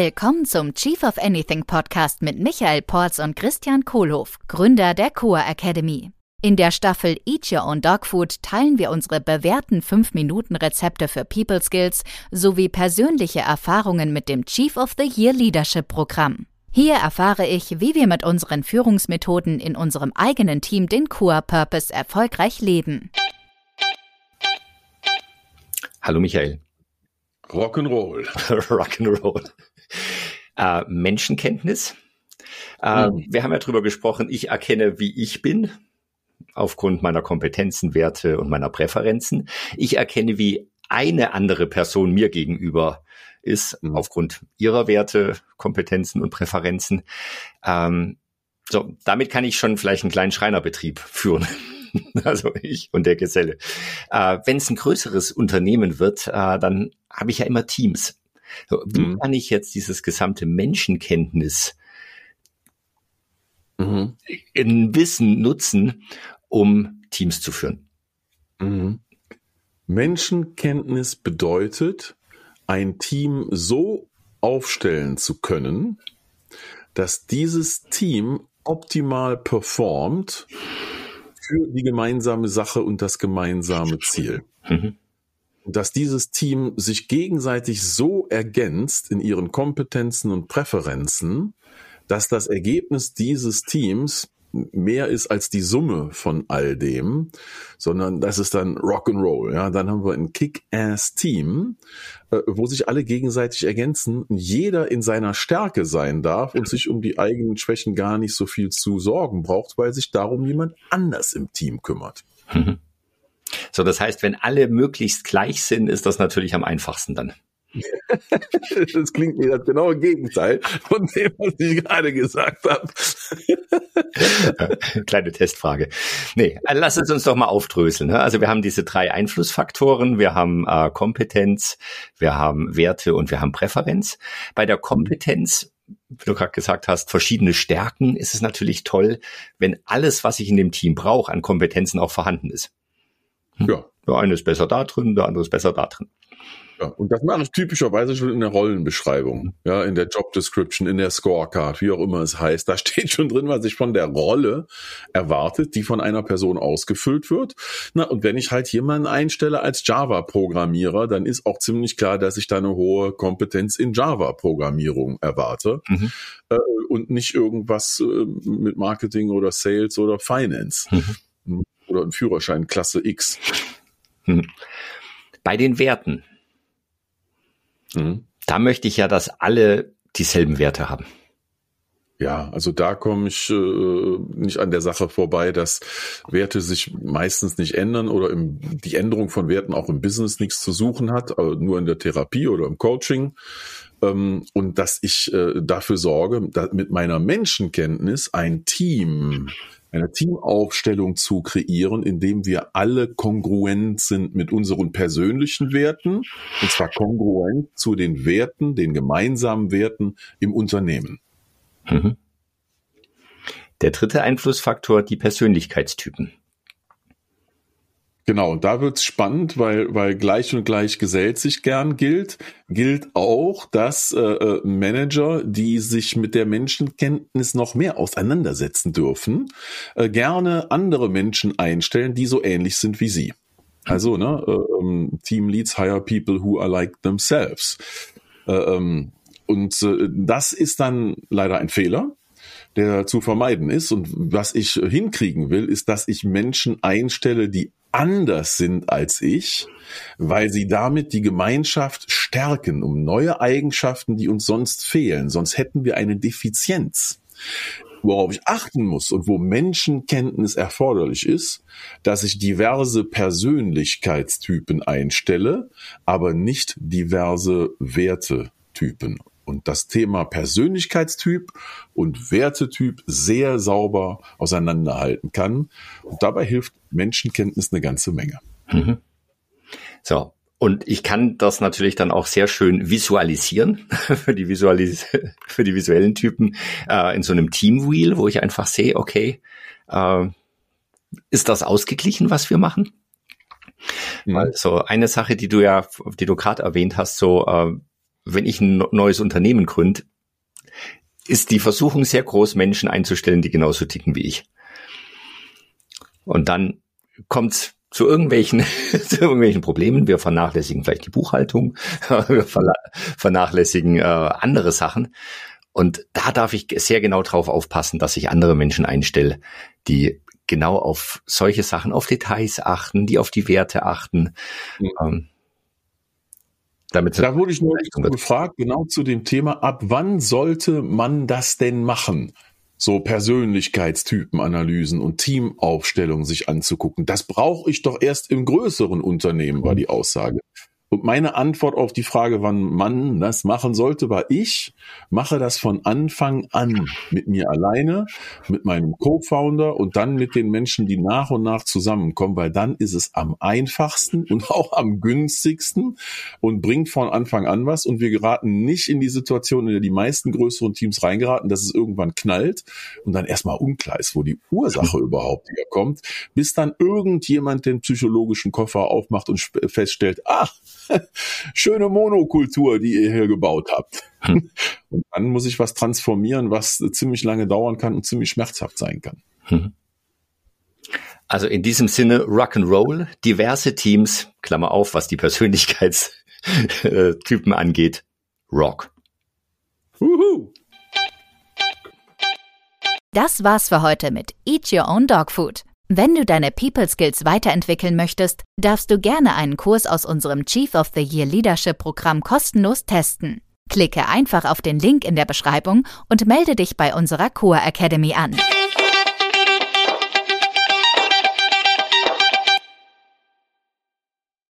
Willkommen zum Chief of Anything Podcast mit Michael Porz und Christian Kohlhoff, Gründer der Coa Academy. In der Staffel Eat Your Own Dog Food teilen wir unsere bewährten 5-Minuten-Rezepte für People Skills sowie persönliche Erfahrungen mit dem Chief of the Year Leadership Programm. Hier erfahre ich, wie wir mit unseren Führungsmethoden in unserem eigenen Team den Coa Purpose erfolgreich leben. Hallo Michael. Rock'n'Roll. Rock'n'Roll. Äh, Menschenkenntnis. Äh, mhm. Wir haben ja drüber gesprochen, ich erkenne, wie ich bin, aufgrund meiner Kompetenzen, Werte und meiner Präferenzen. Ich erkenne, wie eine andere Person mir gegenüber ist, mhm. aufgrund ihrer Werte, Kompetenzen und Präferenzen. Ähm, so, damit kann ich schon vielleicht einen kleinen Schreinerbetrieb führen. also ich und der Geselle. Äh, Wenn es ein größeres Unternehmen wird, äh, dann habe ich ja immer Teams. Wie mhm. kann ich jetzt dieses gesamte Menschenkenntnis mhm. in Wissen nutzen, um Teams zu führen? Mhm. Menschenkenntnis bedeutet, ein Team so aufstellen zu können, dass dieses Team optimal performt für die gemeinsame Sache und das gemeinsame Ziel. Mhm. Dass dieses Team sich gegenseitig so ergänzt in ihren Kompetenzen und Präferenzen, dass das Ergebnis dieses Teams mehr ist als die Summe von all dem, sondern das ist dann Rock'n'Roll. Ja, dann haben wir ein Kick-Ass-Team, äh, wo sich alle gegenseitig ergänzen, jeder in seiner Stärke sein darf und sich um die eigenen Schwächen gar nicht so viel zu sorgen braucht, weil sich darum jemand anders im Team kümmert. So, das heißt, wenn alle möglichst gleich sind, ist das natürlich am einfachsten dann. das klingt wie das genaue Gegenteil von dem, was ich gerade gesagt habe. Kleine Testfrage. Nee, lass es uns doch mal aufdröseln. Ne? Also wir haben diese drei Einflussfaktoren. Wir haben äh, Kompetenz, wir haben Werte und wir haben Präferenz. Bei der Kompetenz wie du gerade gesagt hast, verschiedene Stärken, ist es natürlich toll, wenn alles, was ich in dem Team brauche, an Kompetenzen auch vorhanden ist. Hm? Ja. Der eine ist besser da drin, der andere ist besser da drin. Ja, und das mache ich typischerweise schon in der Rollenbeschreibung, ja, in der Job Description, in der Scorecard, wie auch immer es heißt. Da steht schon drin, was ich von der Rolle erwartet, die von einer Person ausgefüllt wird. Na, und wenn ich halt jemanden einstelle als Java-Programmierer, dann ist auch ziemlich klar, dass ich da eine hohe Kompetenz in Java-Programmierung erwarte mhm. äh, und nicht irgendwas äh, mit Marketing oder Sales oder Finance mhm. Oder ein Führerschein Klasse X. Mhm. Bei den Werten Mhm. Da möchte ich ja, dass alle dieselben Werte haben. Ja, also da komme ich äh, nicht an der Sache vorbei, dass Werte sich meistens nicht ändern oder im, die Änderung von Werten auch im Business nichts zu suchen hat, also nur in der Therapie oder im Coaching. Ähm, und dass ich äh, dafür sorge, mit meiner Menschenkenntnis ein Team eine Teamaufstellung zu kreieren, indem wir alle kongruent sind mit unseren persönlichen Werten, und zwar kongruent zu den Werten, den gemeinsamen Werten im Unternehmen. Mhm. Der dritte Einflussfaktor, die Persönlichkeitstypen. Genau, da wird's spannend, weil, weil gleich und gleich gesellt sich gern gilt. Gilt auch, dass äh, äh, Manager, die sich mit der Menschenkenntnis noch mehr auseinandersetzen dürfen, äh, gerne andere Menschen einstellen, die so ähnlich sind wie sie. Also, ne, äh, ähm, Team Leads hire people who are like themselves. Äh, ähm, und äh, das ist dann leider ein Fehler der zu vermeiden ist. Und was ich hinkriegen will, ist, dass ich Menschen einstelle, die anders sind als ich, weil sie damit die Gemeinschaft stärken um neue Eigenschaften, die uns sonst fehlen. Sonst hätten wir eine Defizienz. Worauf ich achten muss und wo Menschenkenntnis erforderlich ist, dass ich diverse Persönlichkeitstypen einstelle, aber nicht diverse Wertetypen und das Thema Persönlichkeitstyp und Wertetyp sehr sauber auseinanderhalten kann. Und dabei hilft Menschenkenntnis eine ganze Menge. Mhm. So. Und ich kann das natürlich dann auch sehr schön visualisieren für die, Visualis für die visuellen Typen äh, in so einem Teamwheel, wo ich einfach sehe, okay, äh, ist das ausgeglichen, was wir machen? Mhm. Also eine Sache, die du ja, die du gerade erwähnt hast, so äh, wenn ich ein neues Unternehmen gründe, ist die Versuchung sehr groß, Menschen einzustellen, die genauso ticken wie ich. Und dann kommt's zu irgendwelchen, zu irgendwelchen Problemen. Wir vernachlässigen vielleicht die Buchhaltung, wir vernachlässigen äh, andere Sachen. Und da darf ich sehr genau drauf aufpassen, dass ich andere Menschen einstelle, die genau auf solche Sachen, auf Details achten, die auf die Werte achten. Mhm. Ähm, damit da wurde ich nur gefragt, genau zu dem Thema, ab wann sollte man das denn machen? So Persönlichkeitstypenanalysen und Teamaufstellungen sich anzugucken. Das brauche ich doch erst im größeren Unternehmen, war die Aussage. Und meine Antwort auf die Frage, wann man das machen sollte, war ich mache das von Anfang an mit mir alleine, mit meinem Co-Founder und dann mit den Menschen, die nach und nach zusammenkommen, weil dann ist es am einfachsten und auch am günstigsten und bringt von Anfang an was. Und wir geraten nicht in die Situation, in der die meisten größeren Teams reingeraten, dass es irgendwann knallt und dann erstmal unklar ist, wo die Ursache überhaupt herkommt, bis dann irgendjemand den psychologischen Koffer aufmacht und feststellt, ach, schöne Monokultur, die ihr hier gebaut habt. Hm. Und dann muss ich was transformieren, was ziemlich lange dauern kann und ziemlich schmerzhaft sein kann. Hm. Also in diesem Sinne Rock'n'Roll, diverse Teams, Klammer auf, was die Persönlichkeitstypen angeht, Rock. Uhu. Das war's für heute mit Eat Your Own Dog Food. Wenn du deine People Skills weiterentwickeln möchtest, darfst du gerne einen Kurs aus unserem Chief of the Year Leadership Programm kostenlos testen. Klicke einfach auf den Link in der Beschreibung und melde dich bei unserer Core Academy an.